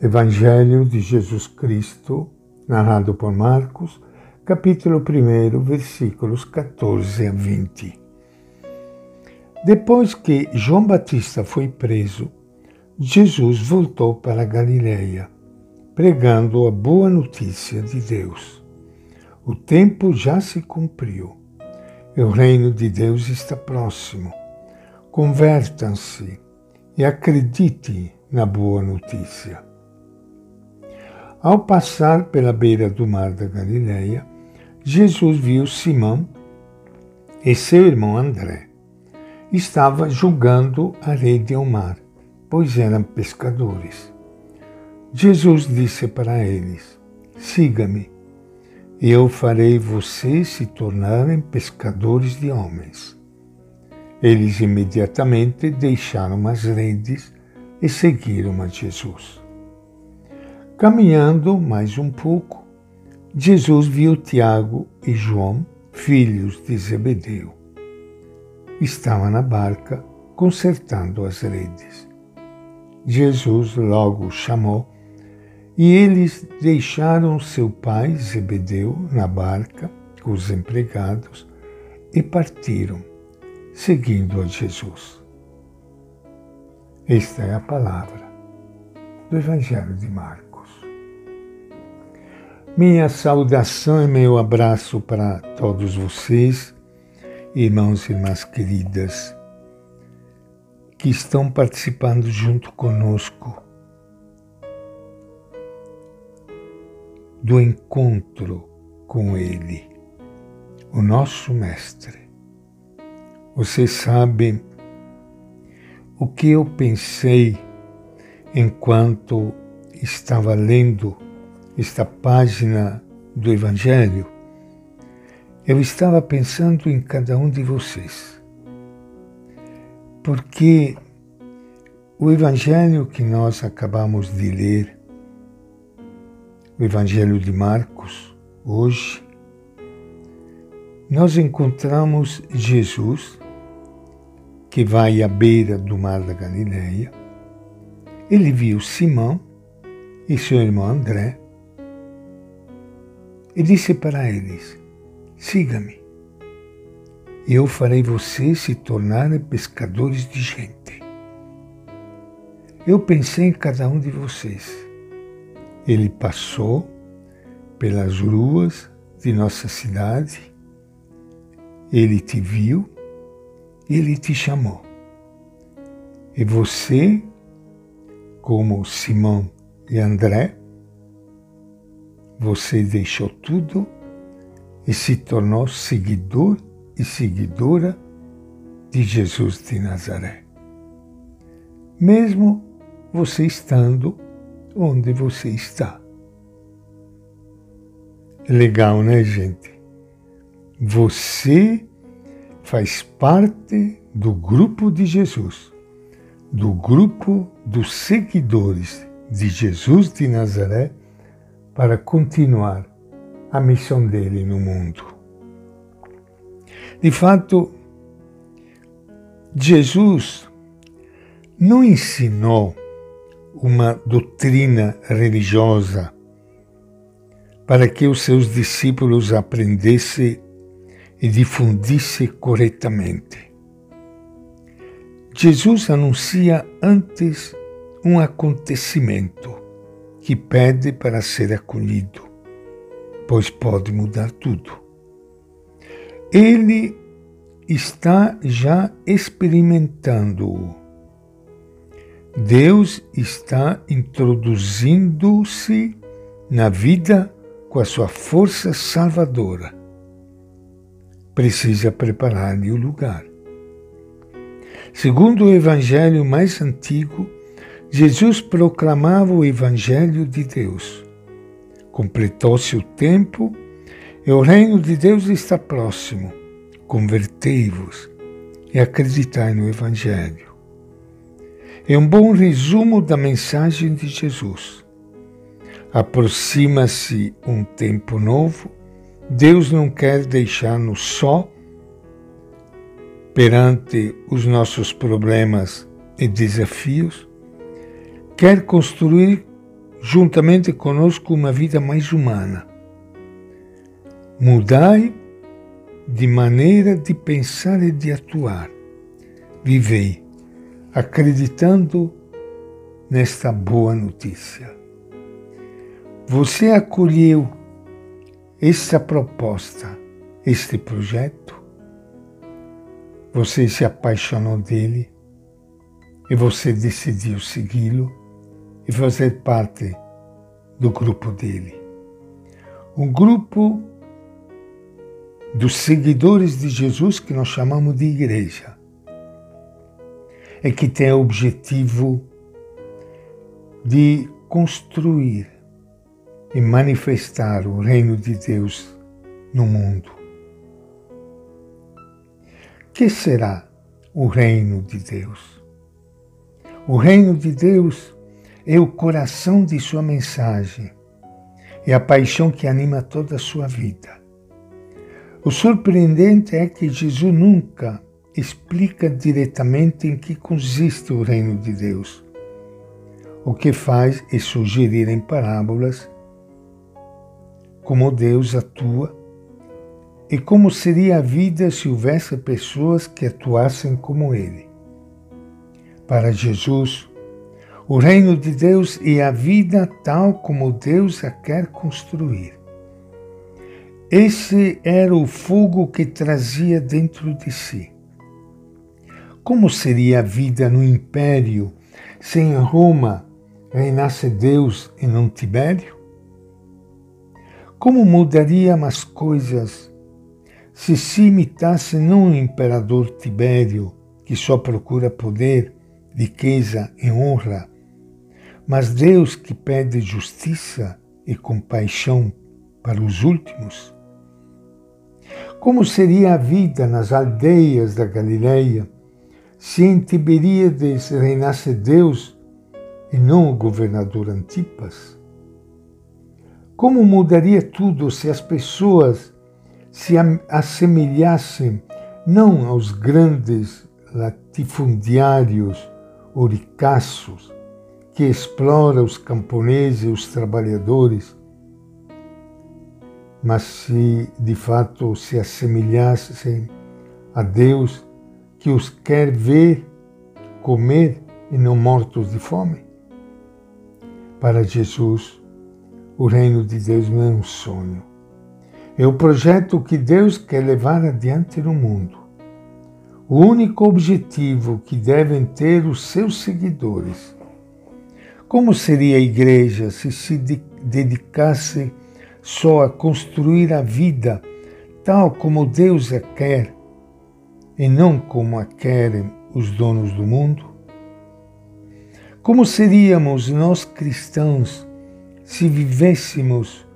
Evangelho de Jesus Cristo, narrado por Marcos, capítulo 1, versículos 14 a 20. Depois que João Batista foi preso, Jesus voltou para Galiléia, pregando a boa notícia de Deus. O tempo já se cumpriu e o reino de Deus está próximo. Convertam-se e acreditem na boa notícia. Ao passar pela beira do mar da Galileia, Jesus viu Simão e seu irmão André. Estava julgando a rede ao mar, pois eram pescadores. Jesus disse para eles: Siga-me, e eu farei vocês se tornarem pescadores de homens. Eles imediatamente deixaram as redes e seguiram a Jesus. Caminhando mais um pouco, Jesus viu Tiago e João, filhos de Zebedeu. Estavam na barca consertando as redes. Jesus logo chamou e eles deixaram seu pai Zebedeu na barca com os empregados e partiram, seguindo a Jesus. Esta é a palavra do Evangelho de Marcos. Minha saudação e meu abraço para todos vocês, irmãos e irmãs queridas, que estão participando junto conosco do encontro com Ele, o nosso Mestre. Vocês sabem o que eu pensei enquanto estava lendo esta página do Evangelho, eu estava pensando em cada um de vocês. Porque o Evangelho que nós acabamos de ler, o Evangelho de Marcos, hoje, nós encontramos Jesus que vai à beira do mar da Galileia. Ele viu Simão e seu irmão André e disse para eles: Siga-me, e eu farei vocês se tornarem pescadores de gente. Eu pensei em cada um de vocês. Ele passou pelas ruas de nossa cidade, ele te viu, ele te chamou. E você, como Simão e André, você deixou tudo e se tornou seguidor e seguidora de Jesus de Nazaré. Mesmo você estando onde você está. Legal, né, gente? Você faz parte do grupo de Jesus, do grupo dos seguidores de Jesus de Nazaré para continuar a missão dele no mundo. De fato, Jesus não ensinou uma doutrina religiosa para que os seus discípulos aprendessem e difundissem corretamente. Jesus anuncia antes um acontecimento que pede para ser acolhido, pois pode mudar tudo. Ele está já experimentando-o. Deus está introduzindo-se na vida com a sua força salvadora. Precisa preparar-lhe o lugar. Segundo o evangelho mais antigo, Jesus proclamava o Evangelho de Deus. Completou-se o tempo e o reino de Deus está próximo. Convertei-vos e acreditai no Evangelho. É um bom resumo da mensagem de Jesus. Aproxima-se um tempo novo. Deus não quer deixar-nos só perante os nossos problemas e desafios, quer construir juntamente conosco, uma vida mais humana. Mudai de maneira de pensar e de atuar. Vivei acreditando nesta boa notícia. Você acolheu esta proposta, este projeto? Você se apaixonou dele e você decidiu segui-lo e fazer parte do grupo dele. Um grupo dos seguidores de Jesus que nós chamamos de igreja é que tem o objetivo de construir e manifestar o reino de Deus no mundo. Que será o reino de Deus? O reino de Deus é o coração de sua mensagem, é a paixão que anima toda a sua vida. O surpreendente é que Jesus nunca explica diretamente em que consiste o reino de Deus. O que faz é sugerir em parábolas como Deus atua e como seria a vida se houvesse pessoas que atuassem como Ele. Para Jesus, o reino de Deus é a vida tal como Deus a quer construir. Esse era o fogo que trazia dentro de si. Como seria a vida no império se em Roma reinasse Deus e não Tibério? Como mudariam as coisas se se imitasse não o imperador Tibério, que só procura poder, riqueza e honra, mas Deus que pede justiça e compaixão para os últimos? Como seria a vida nas aldeias da Galileia se em Tiberíades reinasse Deus e não o governador Antipas? Como mudaria tudo se as pessoas se assemelhassem não aos grandes latifundiários ou ricaços que exploram os camponeses e os trabalhadores, mas se de fato se assemelhassem a Deus que os quer ver comer e não mortos de fome? Para Jesus, o reino de Deus não é um sonho. É o projeto que Deus quer levar adiante no mundo. O único objetivo que devem ter os seus seguidores. Como seria a igreja se se dedicasse só a construir a vida tal como Deus a quer e não como a querem os donos do mundo? Como seríamos nós cristãos se vivêssemos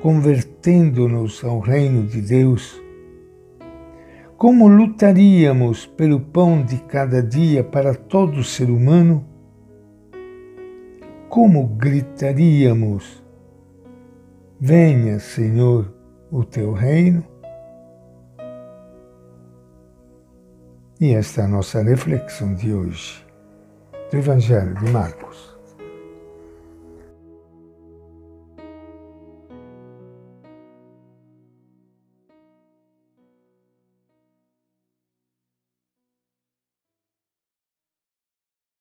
convertendo-nos ao reino de Deus? Como lutaríamos pelo pão de cada dia para todo ser humano? Como gritaríamos: Venha, Senhor, o teu reino? E esta é a nossa reflexão de hoje do Evangelho de Marcos.